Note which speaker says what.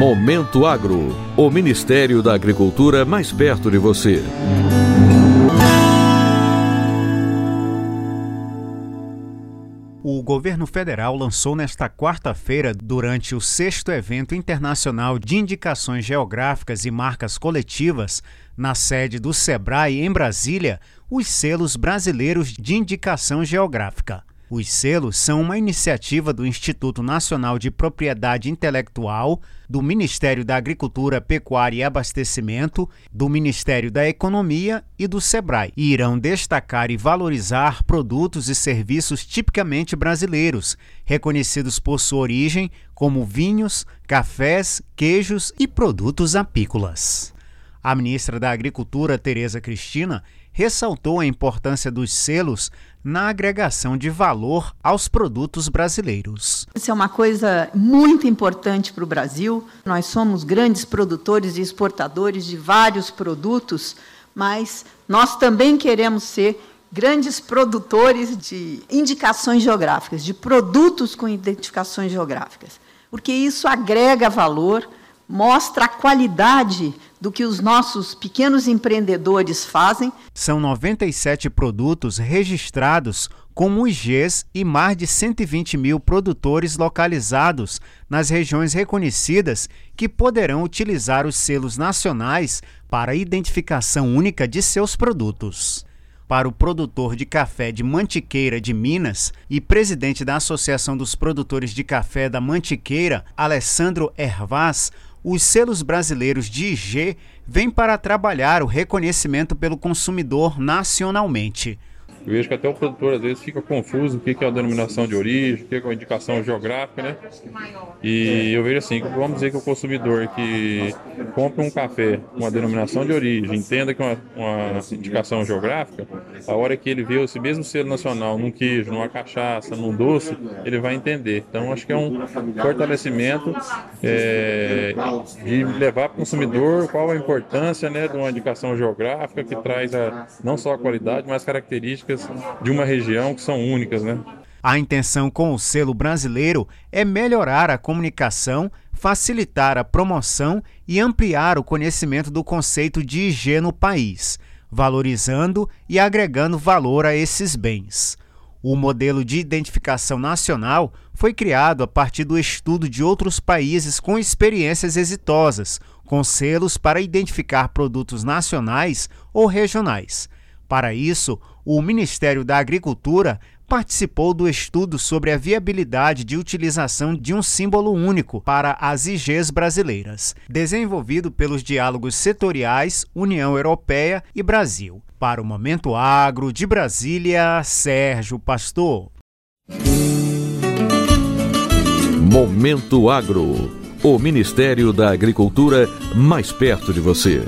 Speaker 1: Momento Agro, o Ministério da Agricultura mais perto de você.
Speaker 2: O governo federal lançou nesta quarta-feira, durante o sexto evento internacional de indicações geográficas e marcas coletivas, na sede do SEBRAE em Brasília, os selos brasileiros de indicação geográfica. Os selos são uma iniciativa do Instituto Nacional de Propriedade Intelectual, do Ministério da Agricultura, Pecuária e Abastecimento, do Ministério da Economia e do SEBRAE, e irão destacar e valorizar produtos e serviços tipicamente brasileiros, reconhecidos por sua origem, como vinhos, cafés, queijos e produtos apícolas. A ministra da Agricultura, Tereza Cristina, ressaltou a importância dos selos na agregação de valor aos produtos brasileiros.
Speaker 3: Isso é uma coisa muito importante para o Brasil. Nós somos grandes produtores e exportadores de vários produtos, mas nós também queremos ser grandes produtores de indicações geográficas, de produtos com identificações geográficas, porque isso agrega valor, mostra a qualidade do que os nossos pequenos empreendedores fazem.
Speaker 2: São 97 produtos registrados como IGs e mais de 120 mil produtores localizados nas regiões reconhecidas que poderão utilizar os selos nacionais para identificação única de seus produtos. Para o produtor de café de Mantiqueira de Minas e presidente da Associação dos Produtores de Café da Mantiqueira, Alessandro Ervaz, os selos brasileiros de IG vêm para trabalhar o reconhecimento pelo consumidor nacionalmente.
Speaker 4: Eu vejo que até o produtor às vezes fica confuso o que é a denominação de origem, o que é a indicação geográfica, né? E eu vejo assim, vamos dizer que o consumidor que compra um café com a denominação de origem, entenda que é uma, uma indicação geográfica, a hora que ele vê esse mesmo selo nacional num queijo, numa cachaça, num doce, ele vai entender. Então acho que é um fortalecimento é, de levar para o consumidor qual a importância né, de uma indicação geográfica que traz a, não só a qualidade, mas características de uma região que são únicas, né?
Speaker 2: A intenção com o selo brasileiro é melhorar a comunicação, facilitar a promoção e ampliar o conhecimento do conceito de IG no país, valorizando e agregando valor a esses bens. O modelo de identificação nacional foi criado a partir do estudo de outros países com experiências exitosas, com selos para identificar produtos nacionais ou regionais. Para isso, o Ministério da Agricultura participou do estudo sobre a viabilidade de utilização de um símbolo único para as IGs brasileiras, desenvolvido pelos diálogos setoriais União Europeia e Brasil. Para o Momento Agro de Brasília, Sérgio Pastor.
Speaker 1: Momento Agro. O Ministério da Agricultura mais perto de você.